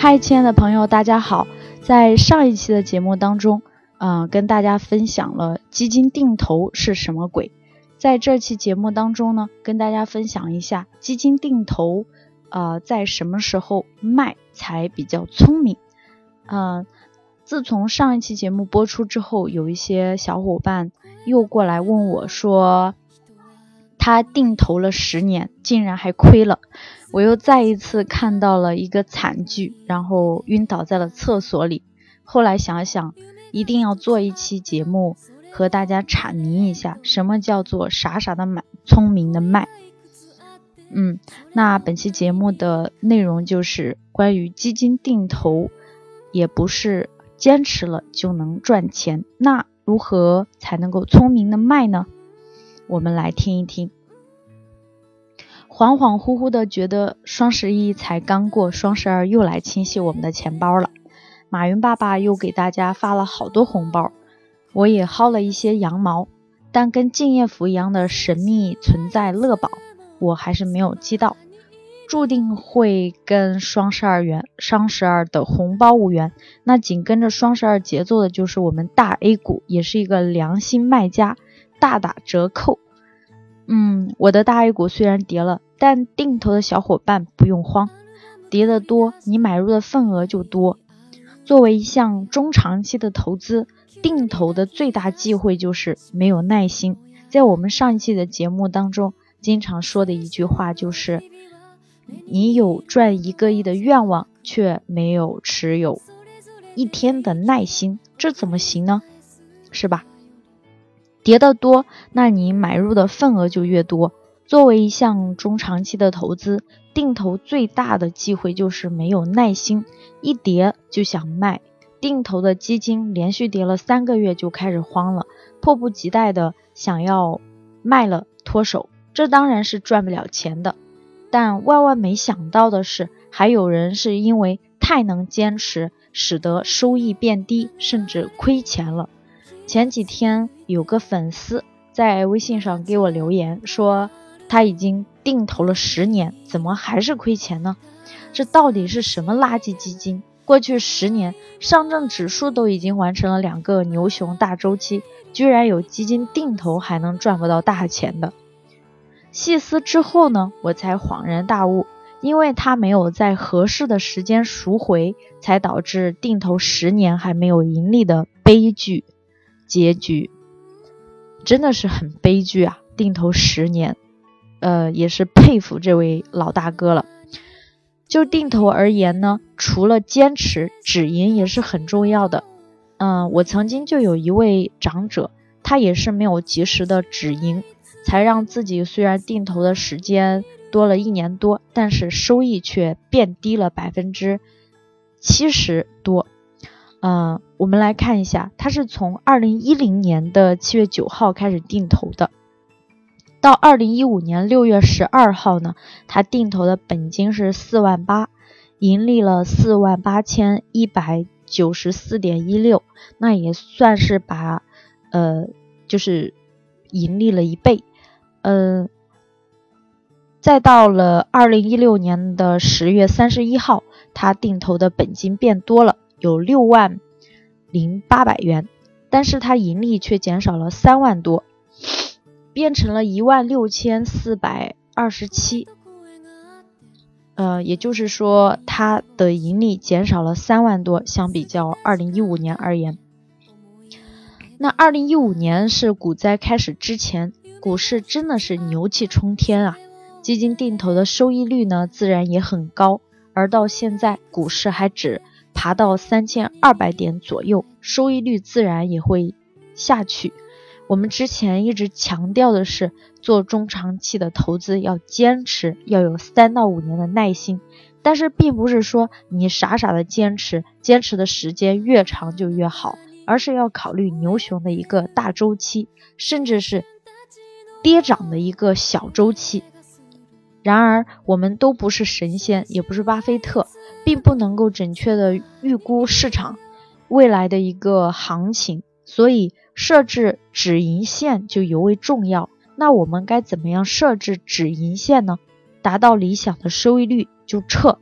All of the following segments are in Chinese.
嗨，亲爱的朋友，大家好！在上一期的节目当中，嗯，跟大家分享了基金定投是什么鬼。在这期节目当中呢，跟大家分享一下基金定投，呃，在什么时候卖才比较聪明？嗯，自从上一期节目播出之后，有一些小伙伴又过来问我说。他定投了十年，竟然还亏了，我又再一次看到了一个惨剧，然后晕倒在了厕所里。后来想想，一定要做一期节目和大家阐明一下，什么叫做傻傻的买，聪明的卖。嗯，那本期节目的内容就是关于基金定投，也不是坚持了就能赚钱，那如何才能够聪明的卖呢？我们来听一听。恍恍惚惚的觉得双十一才刚过，双十二又来清洗我们的钱包了。马云爸爸又给大家发了好多红包，我也薅了一些羊毛，但跟敬业福一样的神秘存在乐宝，我还是没有积到，注定会跟双十二元、双十二的红包无缘。那紧跟着双十二节奏的就是我们大 A 股，也是一个良心卖家，大打折扣。嗯，我的大 A 股虽然跌了。但定投的小伙伴不用慌，跌得多，你买入的份额就多。作为一项中长期的投资，定投的最大忌讳就是没有耐心。在我们上一期的节目当中，经常说的一句话就是：你有赚一个亿的愿望，却没有持有一天的耐心，这怎么行呢？是吧？跌得多，那你买入的份额就越多。作为一项中长期的投资，定投最大的忌讳就是没有耐心，一跌就想卖。定投的基金连续跌了三个月就开始慌了，迫不及待的想要卖了脱手，这当然是赚不了钱的。但万万没想到的是，还有人是因为太能坚持，使得收益变低，甚至亏钱了。前几天有个粉丝在微信上给我留言说。他已经定投了十年，怎么还是亏钱呢？这到底是什么垃圾基金？过去十年，上证指数都已经完成了两个牛熊大周期，居然有基金定投还能赚不到大钱的？细思之后呢，我才恍然大悟，因为他没有在合适的时间赎回，才导致定投十年还没有盈利的悲剧结局，真的是很悲剧啊！定投十年。呃，也是佩服这位老大哥了。就定投而言呢，除了坚持，止盈也是很重要的。嗯，我曾经就有一位长者，他也是没有及时的止盈，才让自己虽然定投的时间多了一年多，但是收益却变低了百分之七十多。嗯，我们来看一下，他是从二零一零年的七月九号开始定投的。到二零一五年六月十二号呢，他定投的本金是四万八，盈利了四万八千一百九十四点一六，那也算是把，呃，就是盈利了一倍。嗯，再到了二零一六年的十月三十一号，他定投的本金变多了，有六万零八百元，但是它盈利却减少了三万多。变成了一万六千四百二十七，呃，也就是说，它的盈利减少了三万多，相比较二零一五年而言。那二零一五年是股灾开始之前，股市真的是牛气冲天啊，基金定投的收益率呢，自然也很高。而到现在，股市还只爬到三千二百点左右，收益率自然也会下去。我们之前一直强调的是，做中长期的投资要坚持，要有三到五年的耐心。但是，并不是说你傻傻的坚持，坚持的时间越长就越好，而是要考虑牛熊的一个大周期，甚至是跌涨的一个小周期。然而，我们都不是神仙，也不是巴菲特，并不能够准确的预估市场未来的一个行情，所以。设置止盈线就尤为重要。那我们该怎么样设置止盈线呢？达到理想的收益率就撤。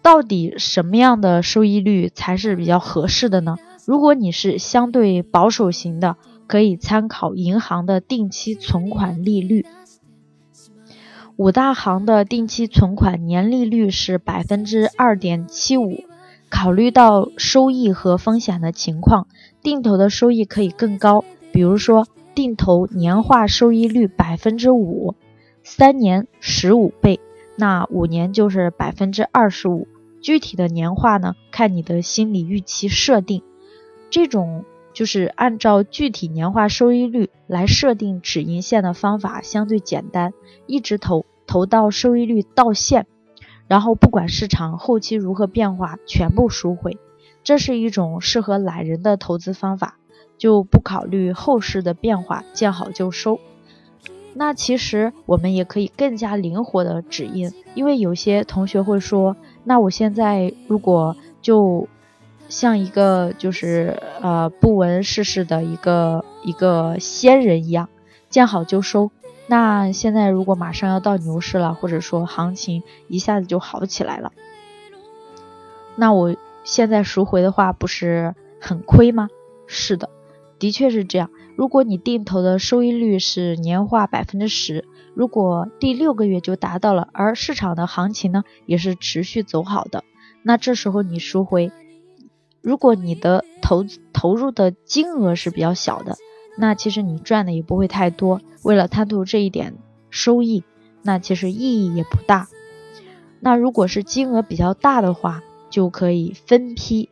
到底什么样的收益率才是比较合适的呢？如果你是相对保守型的，可以参考银行的定期存款利率。五大行的定期存款年利率是百分之二点七五。考虑到收益和风险的情况，定投的收益可以更高。比如说，定投年化收益率百分之五，三年十五倍，那五年就是百分之二十五。具体的年化呢，看你的心理预期设定。这种就是按照具体年化收益率来设定止盈线的方法相对简单，一直投投到收益率到线，然后不管市场后期如何变化，全部赎回。这是一种适合懒人的投资方法，就不考虑后市的变化，见好就收。那其实我们也可以更加灵活的止盈，因为有些同学会说，那我现在如果就像一个就是呃不闻世事的一个一个仙人一样，见好就收。那现在如果马上要到牛市了，或者说行情一下子就好起来了，那我现在赎回的话，不是很亏吗？是的，的确是这样。如果你定投的收益率是年化百分之十，如果第六个月就达到了，而市场的行情呢也是持续走好的，那这时候你赎回。如果你的投投入的金额是比较小的，那其实你赚的也不会太多。为了贪图这一点收益，那其实意义也不大。那如果是金额比较大的话，就可以分批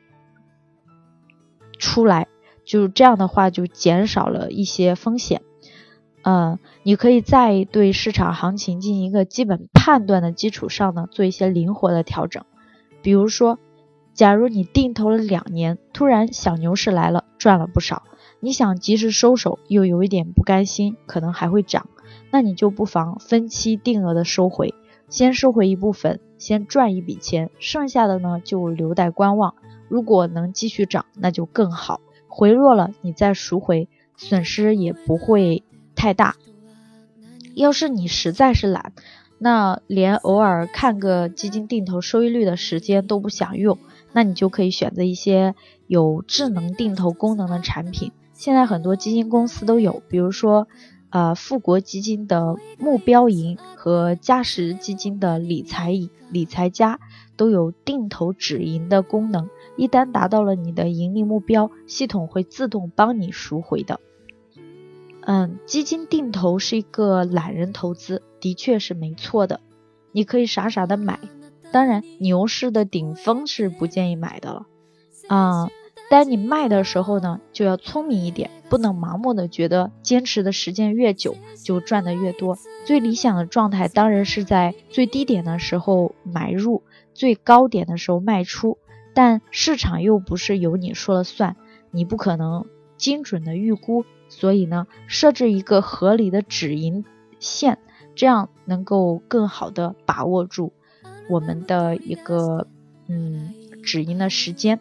出来，就这样的话就减少了一些风险。嗯，你可以在对市场行情进行一个基本判断的基础上呢，做一些灵活的调整，比如说。假如你定投了两年，突然小牛市来了，赚了不少，你想及时收手，又有一点不甘心，可能还会涨，那你就不妨分期定额的收回，先收回一部分，先赚一笔钱，剩下的呢就留待观望。如果能继续涨，那就更好；回落了，你再赎回，损失也不会太大。要是你实在是懒，那连偶尔看个基金定投收益率的时间都不想用。那你就可以选择一些有智能定投功能的产品，现在很多基金公司都有，比如说，呃，富国基金的目标银和嘉实基金的理财理财家都有定投止盈的功能，一旦达到了你的盈利目标，系统会自动帮你赎回的。嗯，基金定投是一个懒人投资，的确是没错的，你可以傻傻的买。当然，牛市的顶峰是不建议买的了，啊，但你卖的时候呢，就要聪明一点，不能盲目的觉得坚持的时间越久就赚的越多。最理想的状态当然是在最低点的时候买入，最高点的时候卖出。但市场又不是由你说了算，你不可能精准的预估，所以呢，设置一个合理的止盈线，这样能够更好的把握住。我们的一个嗯止盈的时间，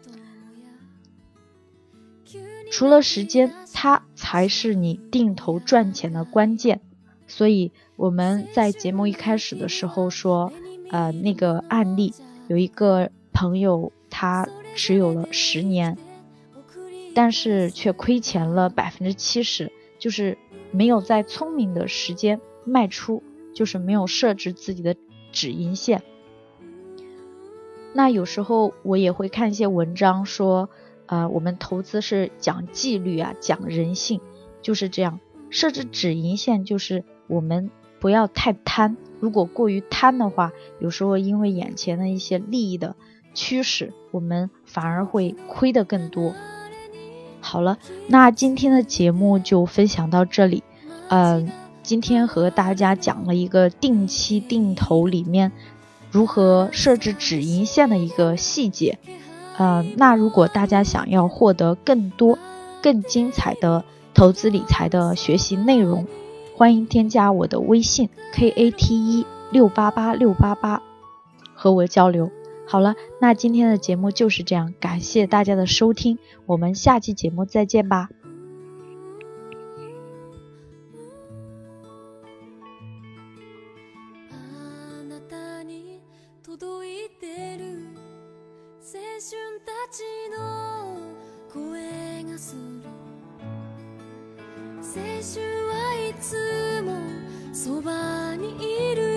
除了时间，它才是你定投赚钱的关键。所以我们在节目一开始的时候说，呃，那个案例有一个朋友，他持有了十年，但是却亏钱了百分之七十，就是没有在聪明的时间卖出，就是没有设置自己的止盈线。那有时候我也会看一些文章说，呃，我们投资是讲纪律啊，讲人性，就是这样。设置止盈线就是我们不要太贪，如果过于贪的话，有时候因为眼前的一些利益的驱使，我们反而会亏的更多。好了，那今天的节目就分享到这里。嗯，今天和大家讲了一个定期定投里面。如何设置止盈线的一个细节，呃，那如果大家想要获得更多、更精彩的投资理财的学习内容，欢迎添加我的微信 k a t 一六八八六八八和我交流。好了，那今天的节目就是这样，感谢大家的收听，我们下期节目再见吧。はいつもそばにいる